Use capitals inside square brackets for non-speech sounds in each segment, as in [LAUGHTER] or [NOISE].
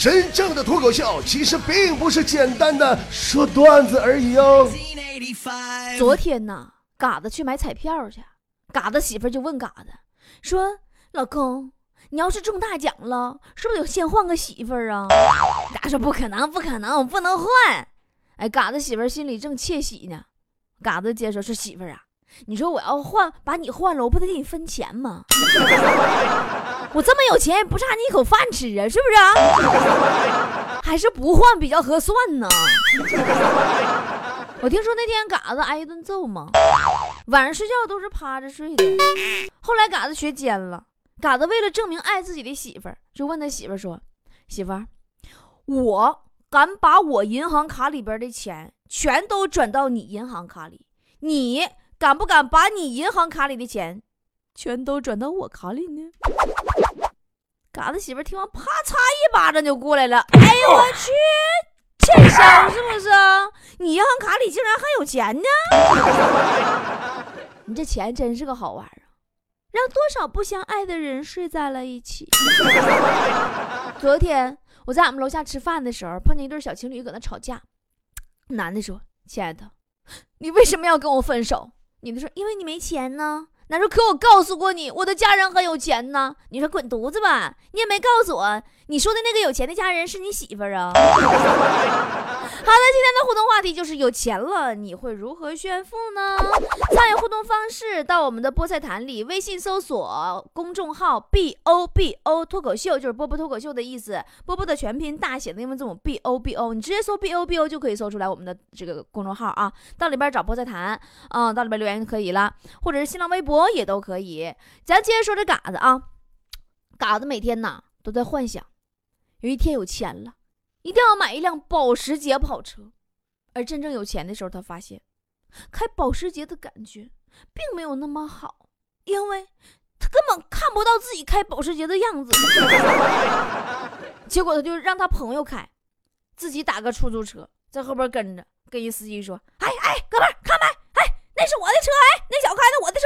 真正的脱口秀其实并不是简单的说段子而已哦。昨天呢，嘎子去买彩票去，嘎子媳妇就问嘎子说：“老公，你要是中大奖了，是不是得先换个媳妇儿啊？”嘎说：“不可能，不可能，我不能换。”哎，嘎子媳妇心里正窃喜呢。嘎子接着说：“媳妇儿啊，你说我要换，把你换了，我不得给你分钱吗？”我这么有钱，也不差你一口饭吃啊，是不是啊？[LAUGHS] 还是不换比较合算呢？[LAUGHS] 我听说那天嘎子挨一顿揍嘛，晚上睡觉都是趴着睡的。后来嘎子学奸了，嘎子为了证明爱自己的媳妇儿，就问他媳妇儿说：“媳妇儿，我敢把我银行卡里边的钱全都转到你银行卡里，你敢不敢把你银行卡里的钱？”全都转到我卡里呢。嘎子媳妇听完，啪嚓一巴掌就过来了。哎呦我去，欠香是不是？你银行卡里竟然还有钱呢！[LAUGHS] 你这钱真是个好玩啊，让多少不相爱的人睡在了一起。[LAUGHS] 昨天我在俺们楼下吃饭的时候，碰见一对小情侣搁那吵架。男的说：“亲爱的，你为什么要跟我分手？”女的说：“因为你没钱呢。”男说：“可我告诉过你，我的家人很有钱呢。”你说：“滚犊子吧！你也没告诉我，你说的那个有钱的家人是你媳妇儿啊。[LAUGHS] ”好的，今天的互动话题就是有钱了你会如何炫富呢？参与互动方式到我们的菠菜坛里，微信搜索公众号 “b o b o” 脱口秀，就是波波脱口秀的意思。波波的全拼大写的英文字母 “b o b o”，你直接搜 “b o b o” 就可以搜出来我们的这个公众号啊。到里边找菠菜坛，嗯，到里边留言就可以了，或者是新浪微博也都可以。咱接着说这嘎子啊，嘎子每天呐都在幻想，有一天有钱了。一定要买一辆保时捷跑车，而真正有钱的时候，他发现开保时捷的感觉并没有那么好，因为他根本看不到自己开保时捷的样子。[LAUGHS] 结果他就让他朋友开，自己打个出租车在后边跟着，跟一司机说：“哎哎，哥们看没？哎，那是我的车，哎，那小开的我的车。”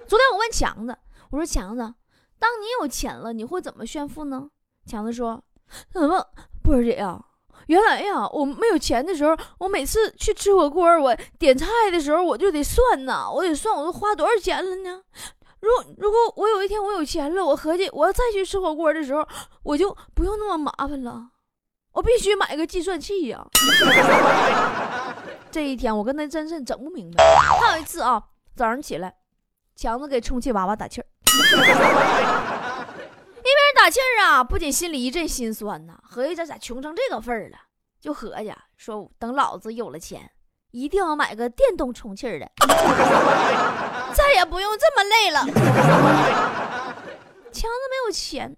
[LAUGHS] 昨天我问强子，我说强子，当你有钱了，你会怎么炫富呢？强子说：“怎么，波儿姐呀？原来呀，我没有钱的时候，我每次去吃火锅，我点菜的时候，我就得算呐，我得算我都花多少钱了呢？如如果我有一天我有钱了，我合计我要再去吃火锅的时候，我就不用那么麻烦了，我必须买个计算器呀。[LAUGHS] 这一天我跟他真是整不明白。还有一次啊，早上起来，强子给充气娃娃打气儿。” [LAUGHS] 一边打气儿啊，不仅心里一阵心酸呐，合计这咋穷成这个份儿了？就合计说，等老子有了钱，一定要买个电动充气儿的，[LAUGHS] 再也不用这么累了。强子没有钱，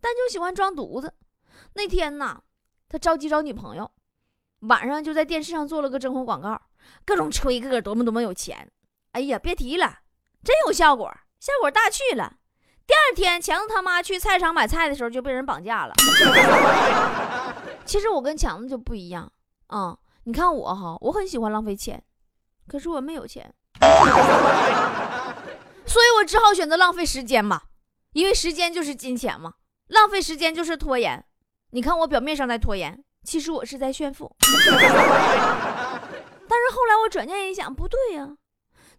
但就喜欢装犊子。那天呐，他着急找女朋友，晚上就在电视上做了个征婚广告，各种吹个多么多么有钱。哎呀，别提了，真有效果，效果大去了。第二天，强子他妈去菜场买菜的时候就被人绑架了。[LAUGHS] 其实我跟强子就不一样啊！你看我哈，我很喜欢浪费钱，可是我没有钱，[LAUGHS] 所以我只好选择浪费时间嘛，因为时间就是金钱嘛，浪费时间就是拖延。你看我表面上在拖延，其实我是在炫富。[LAUGHS] 但是后来我转念一想，不对呀，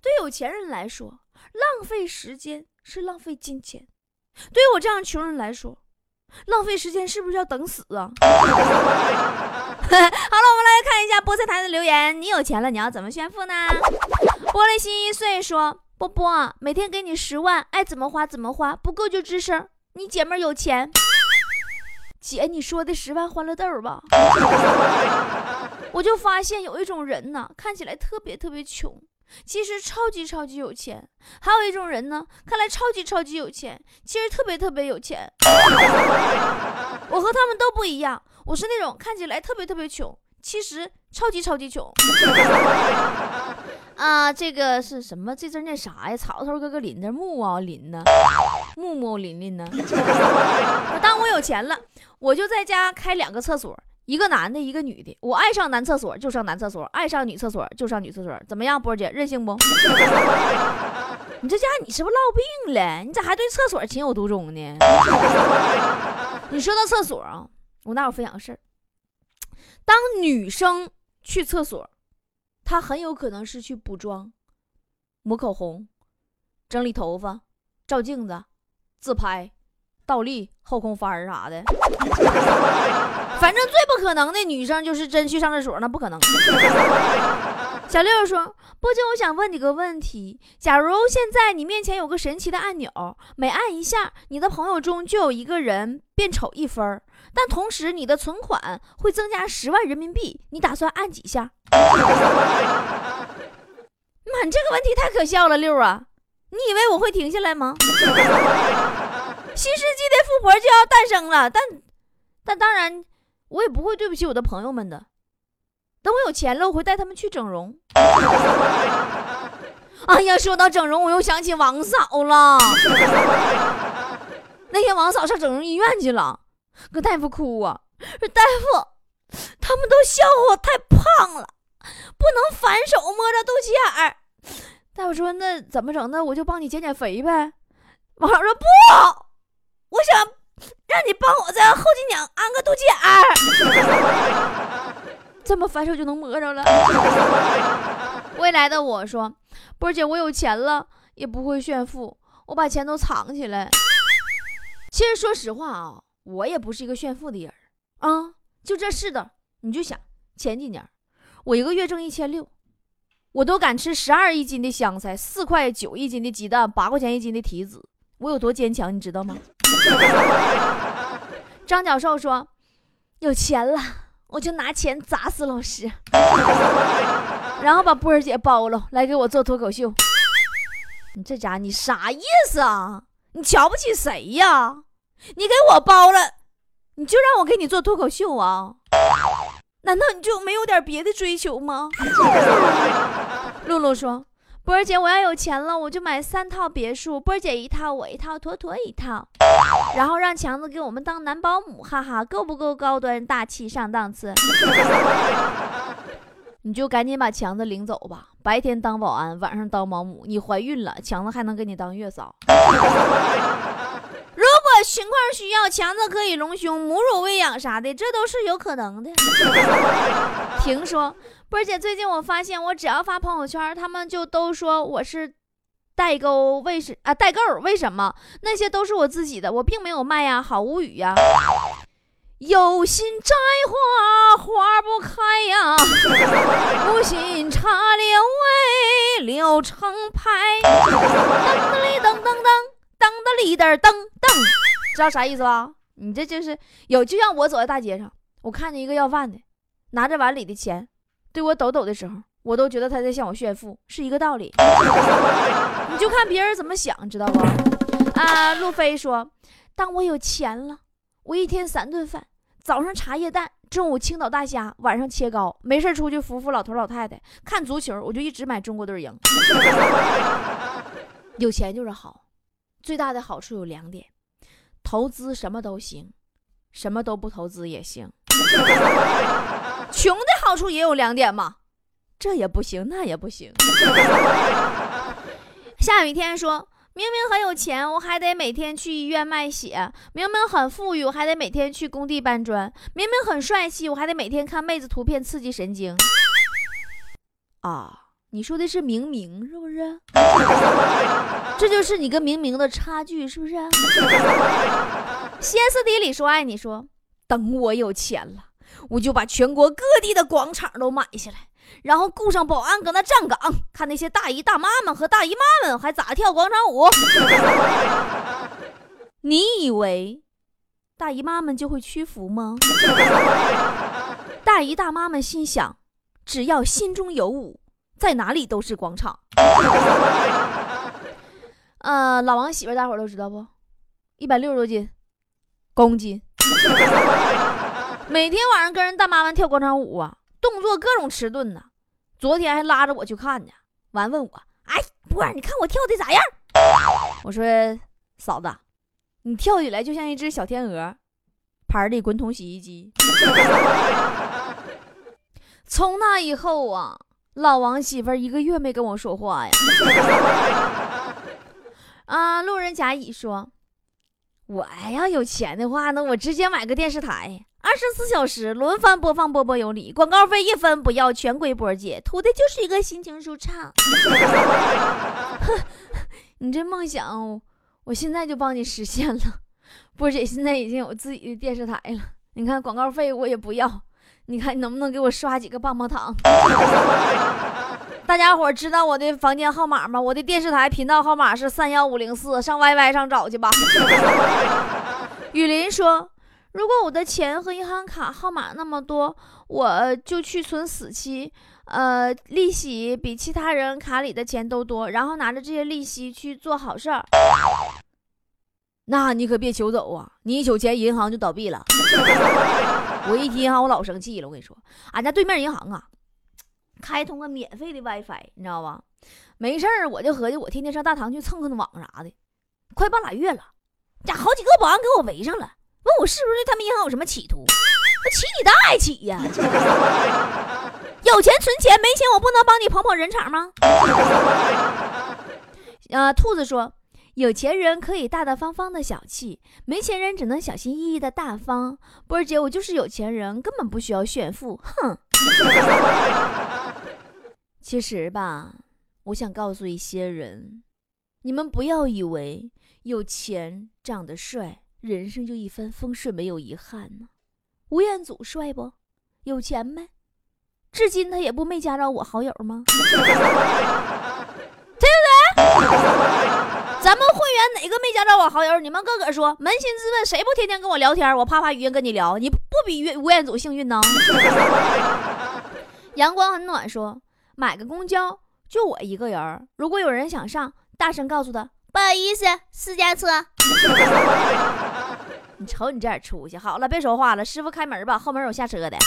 对有钱人来说，浪费时间。是浪费金钱，对于我这样穷人来说，浪费时间是不是要等死啊？[LAUGHS] 好了，我们来看一下菠菜台的留言。你有钱了，你要怎么炫富呢？玻璃心一碎说：“波波，每天给你十万，爱怎么花怎么花，不够就吱声。你姐妹有钱，姐，你说的十万欢乐豆吧？[LAUGHS] 我就发现有一种人呢，看起来特别特别穷。”其实超级超级有钱，还有一种人呢，看来超级超级有钱，其实特别特别有钱。[LAUGHS] 我和他们都不一样，我是那种看起来特别特别穷，其实超级超级穷。[LAUGHS] 啊，这个是什么？这字念啥呀？草头哥哥林的木啊林呢？木木林林呢？[LAUGHS] 当我有钱了，我就在家开两个厕所。一个男的，一个女的，我爱上男厕所就上男厕所，爱上女厕所就上女厕所，怎么样，波姐任性不？[LAUGHS] 你这家伙你是不是落病了？你咋还对厕所情有独钟呢？[LAUGHS] 你说到厕所啊，我那有分享个事儿。当女生去厕所，她很有可能是去补妆、抹口红、整理头发、照镜子、自拍、倒立、后空翻啥的。反正最不可能的女生就是真去上厕所，那不可能。[LAUGHS] 小六说：“波姐，我想问你个问题。假如现在你面前有个神奇的按钮，每按一下，你的朋友中就有一个人变丑一分但同时你的存款会增加十万人民币，你打算按几下？” [LAUGHS] 妈，你这个问题太可笑了，六啊！你以为我会停下来吗？[LAUGHS] 新世纪的富婆就要诞生了，但但当然，我也不会对不起我的朋友们的。等我有钱了，我会带他们去整容。[LAUGHS] 哎呀，说到整容，我又想起王嫂了。[LAUGHS] 那天王嫂上整容医院去了，跟大夫哭啊，说大夫，他们都笑话我太胖了，不能反手摸着肚脐眼儿。大夫说那怎么整？那我就帮你减减肥呗。王嫂说不，我想让你帮我在后脊梁安个肚脐眼儿。[LAUGHS] 这么反手就能摸着了。未来的我说：“波姐，我有钱了也不会炫富，我把钱都藏起来。”其实说实话啊，我也不是一个炫富的人啊。就这是的，你就想前几年，我一个月挣一千六，我都敢吃十二一斤的香菜，四块九一斤的鸡蛋，八块钱一斤的提子，我有多坚强，你知道吗？张教授说：“有钱了。”我就拿钱砸死老师，[LAUGHS] 然后把波儿姐包了，来给我做脱口秀。你这家你啥意思啊？你瞧不起谁呀？你给我包了，你就让我给你做脱口秀啊？难道你就没有点别的追求吗？[LAUGHS] 露露说。波儿姐，我要有钱了，我就买三套别墅，波儿姐一套，我一套，坨坨一套，然后让强子给我们当男保姆，哈哈，够不够高端大气上档次？[LAUGHS] 你就赶紧把强子领走吧，白天当保安，晚上当保姆。你怀孕了，强子还能给你当月嫂。[LAUGHS] 如果情况需要，强子可以隆胸、母乳喂养啥的，这都是有可能的。婷说。波儿姐，最近我发现，我只要发朋友圈，他们就都说我是代购，为什啊代购？为什么？那些都是我自己的，我并没有卖呀，好无语呀！有心摘花花不开呀，无心插柳为柳成排。噔噔里噔噔噔，噔噔里噔噔噔，知道啥意思吧？你这就是有，就像我走在大街上，我看见一个要饭的，拿着碗里的钱。对我抖抖的时候，我都觉得他在向我炫富，是一个道理。[LAUGHS] 你就看别人怎么想，知道不？啊，路飞说：“当我有钱了，我一天三顿饭，早上茶叶蛋，中午青岛大虾，晚上切糕，没事出去扶扶老头老太太，看足球，我就一直买中国队赢。[LAUGHS] 有钱就是好，最大的好处有两点：投资什么都行，什么都不投资也行。”穷的好处也有两点嘛，这也不行，那也不行。[LAUGHS] 下雨天说明明很有钱，我还得每天去医院卖血；明明很富裕，我还得每天去工地搬砖；明明很帅气，我还得每天看妹子图片刺激神经。啊，你说的是明明是不是？[LAUGHS] 这就是你跟明明的差距是不是？[LAUGHS] 歇斯底里说爱你，说等我有钱了。我就把全国各地的广场都买下来，然后雇上保安搁那站岗，看那些大姨大妈们和大姨妈们还咋跳广场舞。[LAUGHS] 你以为大姨妈们就会屈服吗？[LAUGHS] 大姨大妈们心想，只要心中有舞，在哪里都是广场。[LAUGHS] 呃，老王媳妇大伙都知道不？一百六十多斤，公斤。每天晚上跟人大妈们跳广场舞啊，动作各种迟钝呢。昨天还拉着我去看呢，完问我：“哎，波儿，你看我跳的咋样？”我说：“嫂子，你跳起来就像一只小天鹅，牌里滚筒洗衣机。[LAUGHS] ”从那以后啊，老王媳妇一个月没跟我说话呀。[LAUGHS] 啊，路人甲乙说：“我要有钱的话，那我直接买个电视台，二十四小时轮番播放，波波有理，广告费一分不要，全归波姐，图的就是一个心情舒畅。[LAUGHS] 你这梦想，我现在就帮你实现了。波姐现在已经有自己的电视台了，你看广告费我也不要，你看你能不能给我刷几个棒棒糖？大家伙知道我的房间号码吗？我的电视台频道号码是三幺五零四，上 YY 上找去吧。[LAUGHS] 雨林说：“如果我的钱和银行卡号码那么多，我就去存死期，呃，利息比其他人卡里的钱都多，然后拿着这些利息去做好事儿。那你可别求走啊！你一求钱，银行就倒闭了。[LAUGHS] 我一提银行，我老生气了。我跟你说，俺家对面银行啊。”开通个免费的 WiFi，你知道吧？没事儿，我就合计我天天上大堂去蹭蹭网啥的，快半拉月了，咋好几个保安给我围上了，问我是不是对他们银行有什么企图？我起你大起呀！有钱存钱，没钱我不能帮你捧捧人场吗？啊，[LAUGHS] 兔子说，有钱人可以大大方方的小气，没钱人只能小心翼翼的大方。波儿姐，我就是有钱人，根本不需要炫富。哼。[LAUGHS] 其实吧，我想告诉一些人，你们不要以为有钱、长得帅，人生就一帆风顺、没有遗憾呢。吴彦祖帅不？有钱没？至今他也不没加着我好友吗？[LAUGHS] 对不对？咱们会员哪个没加着我好友？你们个个说，扪心自问，谁不天天跟我聊天？我啪啪语音跟你聊，你不比吴彦祖幸运呢？[LAUGHS] 阳光很暖，说。买个公交就我一个人如果有人想上，大声告诉他不好意思，私家车。瞅你这点出息！好了，别说话了，师傅开门吧，后门有下车的。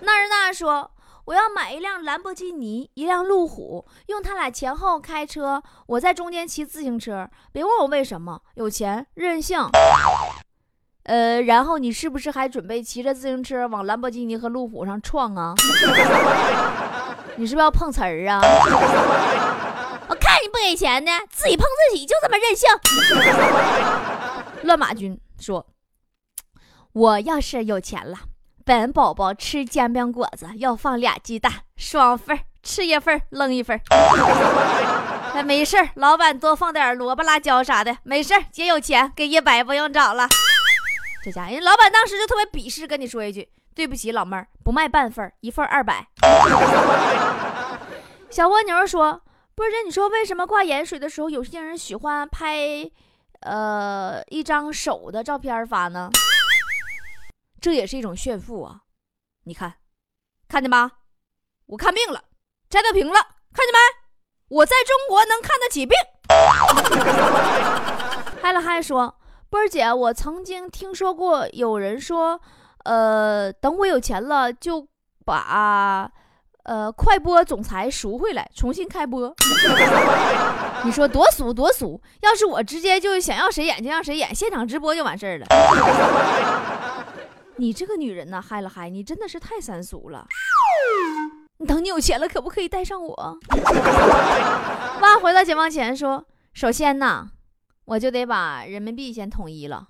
那人那说我要买一辆兰博基尼，一辆路虎，用他俩前后开车，我在中间骑自行车。别问我为什么，有钱任性。呃，然后你是不是还准备骑着自行车往兰博基尼和路虎上撞啊？[LAUGHS] 你是不是要碰瓷儿啊？[LAUGHS] 我看你不给钱呢，自己碰自己，就这么任性。乱马军说：“我要是有钱了，本宝宝吃煎饼果子要放俩鸡蛋，双份吃一份扔一份那 [LAUGHS] 没事老板多放点萝卜辣椒啥的，没事姐有钱，给一百不用找了。”这家人老板当时就特别鄙视，跟你说一句：“对不起，老妹儿，不卖半份一份二百。[LAUGHS] ”小蜗牛说：“波姐，你说为什么挂盐水的时候，有些人喜欢拍，呃，一张手的照片发呢？这也是一种炫富啊！你看，看见吧？我看病了，摘到屏了，看见没？我在中国能看得起病。”嗨了嗨说。波儿姐，我曾经听说过有人说，呃，等我有钱了，就把呃快播总裁赎回来，重新开播。你说多俗多俗！要是我直接就想要谁演就让谁演，现场直播就完事儿了。[LAUGHS] 你这个女人呐，嗨了嗨，你真的是太三俗了。你等你有钱了，可不可以带上我？[LAUGHS] 妈回到解放前说，首先呢。我就得把人民币先统一了，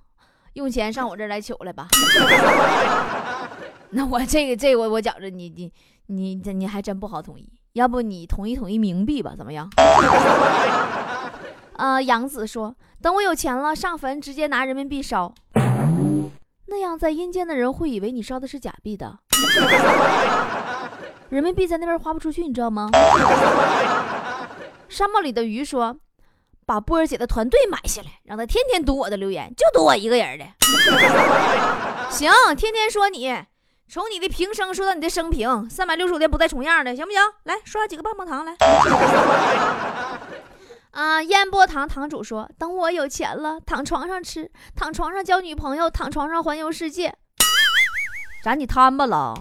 用钱上我这儿来取来吧。[LAUGHS] 那我这个这我我觉着你你你这你还真不好统一，要不你统一统一冥币吧，怎么样？[LAUGHS] 呃，杨子说，等我有钱了，上坟直接拿人民币烧，那样在阴间的人会以为你烧的是假币的，人民币在那边花不出去，你知道吗？沙漠里的鱼说。把波儿姐的团队买下来，让他天天读我的留言，就读我一个人的。行，天天说你，从你的平生说到你的生平，三百六十五天不带重样的，行不行？来刷几个棒棒糖来。[LAUGHS] 啊，烟波堂堂主说，等我有钱了，躺床上吃，躺床上交女朋友，躺床上环游世界。咋你摊吧了？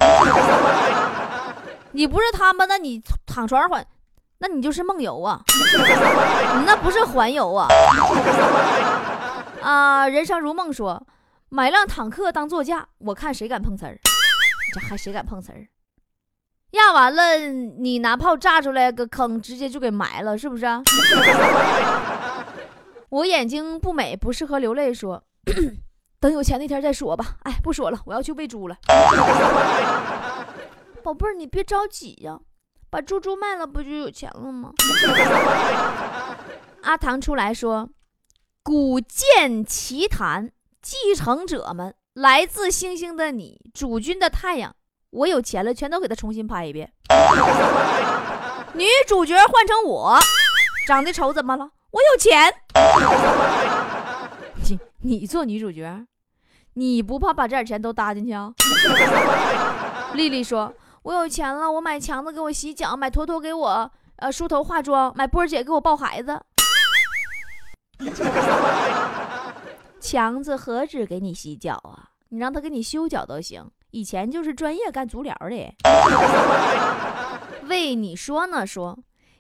[LAUGHS] 你不是摊吧？那你躺床上环？那你就是梦游啊，你那不是环游啊！啊，人生如梦说，买辆坦克当座驾，我看谁敢碰瓷儿。这还谁敢碰瓷儿？压完了，你拿炮炸出来个坑，直接就给埋了，是不是？[LAUGHS] 我眼睛不美，不适合流泪。说，[CLEARS THROAT] 等有钱那天再说吧。哎，不说了，我要去喂猪了。[LAUGHS] 宝贝儿，你别着急呀，把猪猪卖了不就有钱了吗？[LAUGHS] 阿唐出来说：“古剑奇谭，继承者们，来自星星的你，主君的太阳，我有钱了，全都给他重新拍一遍。[LAUGHS] 女主角换成我，长得丑怎么了？我有钱。[LAUGHS] 你你做女主角，你不怕把这点钱都搭进去啊？” [LAUGHS] 丽丽说：“我有钱了，我买强子给我洗脚，买坨坨给我呃梳头化妆，买波儿姐给我抱孩子。”强子何止给你洗脚啊？你让他给你修脚都行。以前就是专业干足疗的。[LAUGHS] 喂，你说呢？说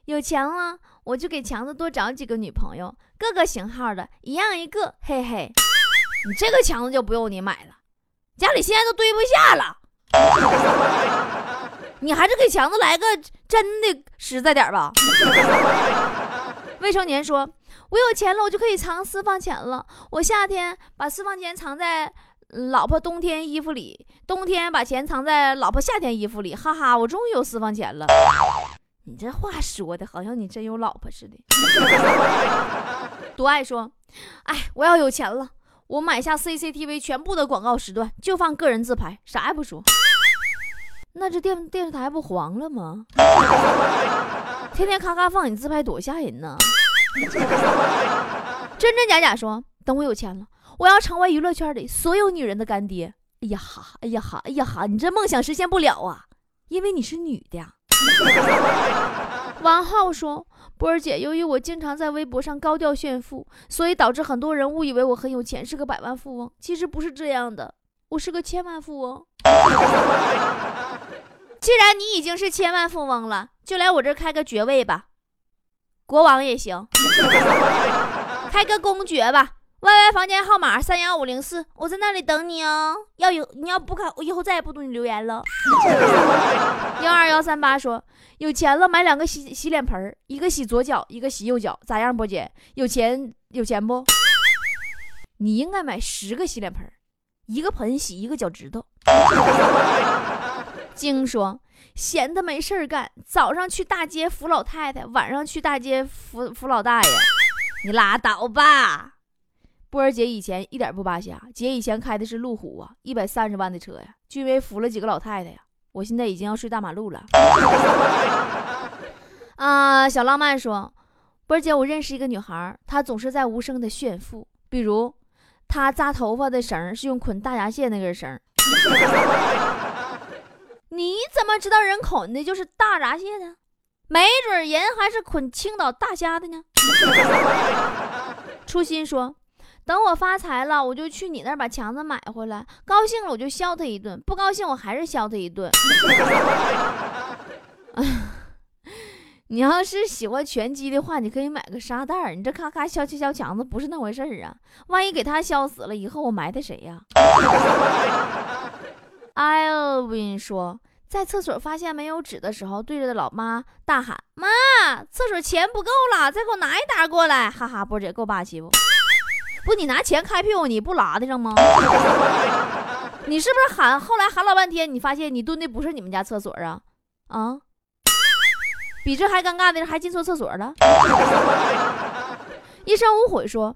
有钱了，我就给强子多找几个女朋友，各个型号的，一样一个。嘿嘿，你这个强子就不用你买了，家里现在都堆不下了。[LAUGHS] 你还是给强子来个真的实在点吧。[LAUGHS] 未成年说。我有钱了，我就可以藏私房钱了。我夏天把私房钱藏在老婆冬天衣服里，冬天把钱藏在老婆夏天衣服里。哈哈，我终于有私房钱了。你这话说的好像你真有老婆似的。独爱说：“哎，我要有钱了，我买下 CCTV 全部的广告时段，就放个人自拍，啥也不说。那这电电视台不黄了吗？天天咔咔放你自拍，多吓人呢！” [LAUGHS] 真真假假说，等我有钱了，我要成为娱乐圈里所有女人的干爹。哎呀哈，哎呀哈，哎呀哈，你这梦想实现不了啊，因为你是女的呀。[LAUGHS] 王浩说，波儿姐，由于我经常在微博上高调炫富，所以导致很多人误以为我很有钱，是个百万富翁。其实不是这样的，我是个千万富翁。[LAUGHS] 既然你已经是千万富翁了，就来我这开个爵位吧。国王也行，[LAUGHS] 开个公爵吧。Y Y 房间号码三幺五零四，我在那里等你哦。要有你要不开，我以后再也不读你留言了。[LAUGHS] 幺二幺三八说有钱了，买两个洗洗脸盆一个洗左脚，一个洗右脚，咋样，波姐？有钱有钱不？你应该买十个洗脸盆一个盆洗一个脚趾头。[LAUGHS] 晶说。闲的没事儿干，早上去大街扶老太太，晚上去大街扶扶老大爷。你拉倒吧！波儿姐以前一点不扒瞎，姐以前开的是路虎啊，一百三十万的车呀，就因为扶了几个老太太呀。我现在已经要睡大马路了。[LAUGHS] 啊，小浪漫说，波儿姐，我认识一个女孩，她总是在无声的炫富，比如她扎头发的绳是用捆大闸蟹那根绳。你怎么知道人捆的就是大闸蟹呢？没准人还是捆青岛大虾的呢。[LAUGHS] 初心说：“等我发财了，我就去你那儿把强子买回来。高兴了我就削他一顿，不高兴我还是削他一顿。[LAUGHS] 你要是喜欢拳击的话，你可以买个沙袋儿，你这咔咔削削削强子不是那回事儿啊！万一给他削死了，以后我埋汰谁呀？”艾尔文说，在厕所发现没有纸的时候，对着老妈大喊：“妈，厕所钱不够了，再给我拿一沓过来！”哈哈，波姐够霸气不？不，你拿钱开屁股，你不拉得上吗？[LAUGHS] 你是不是喊？后来喊老半天，你发现你蹲的不是你们家厕所啊？啊？比这还尴尬的是，还进错厕所了。[LAUGHS] 一生无悔说。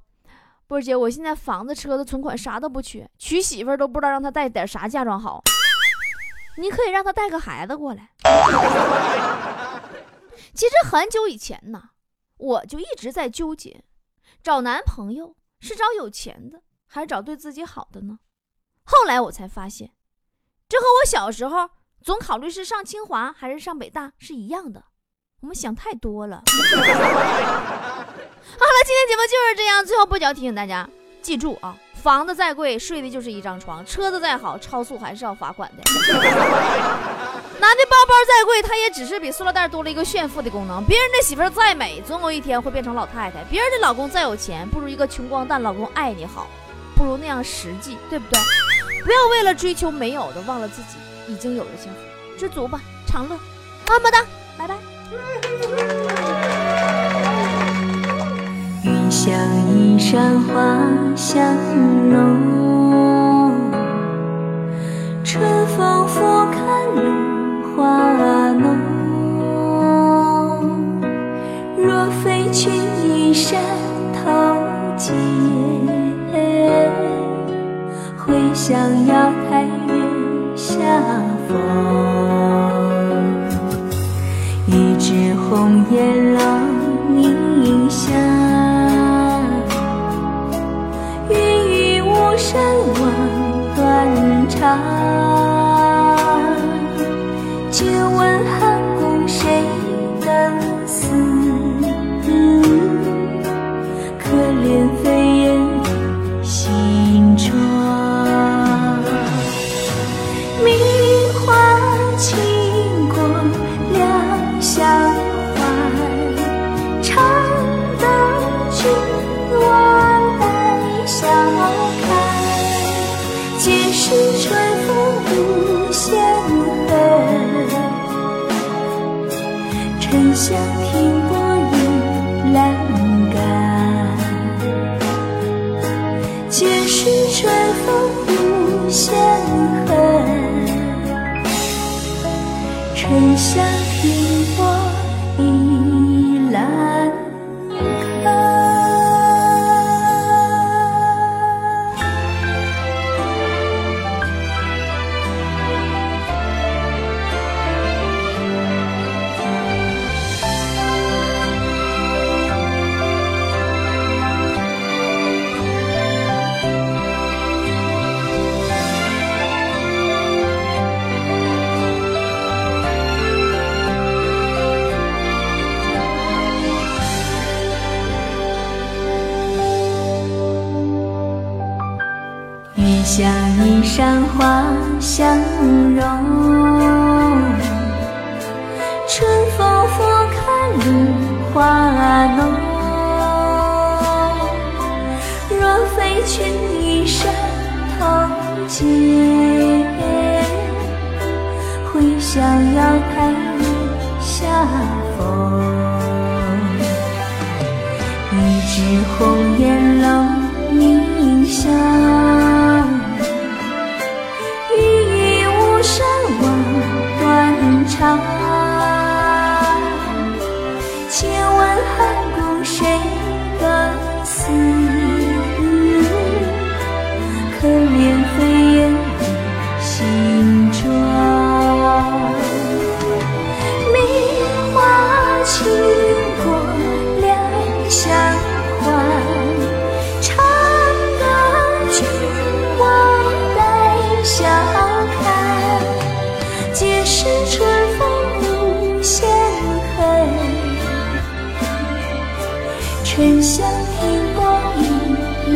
波姐，我现在房子、车子、存款啥都不缺，娶媳妇都不知道让她带点啥嫁妆好。你可以让她带个孩子过来。其实很久以前呢，我就一直在纠结，找男朋友是找有钱的，还是找对自己好的呢？后来我才发现，这和我小时候总考虑是上清华还是上北大是一样的。我们想太多了。好了，今天节目就是这样。最后，不要提醒大家，记住啊，房子再贵，睡的就是一张床；车子再好，超速还是要罚款的。[LAUGHS] 男的包包再贵，他也只是比塑料袋多了一个炫富的功能。别人的媳妇再美，总有一天会变成老太太；别人的老公再有钱，不如一个穷光蛋老公爱你好，不如那样实际，对不对？不要为了追求没有的，忘了自己已经有了幸福。知足吧，长乐，么么哒，拜拜。像一山花香浓，春风拂槛露花浓。若非群玉山头见，会向瑶台月下逢。一枝红艳无限恨，沉香停泊玉栏杆。皆是春风无限想。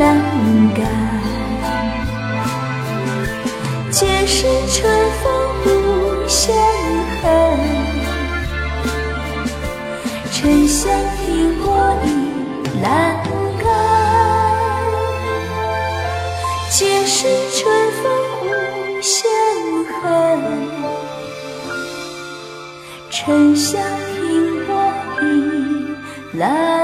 倚栏杆。皆是春风无限恨，沉香停泊倚栏杆。皆是春风无限恨，沉香停泊倚栏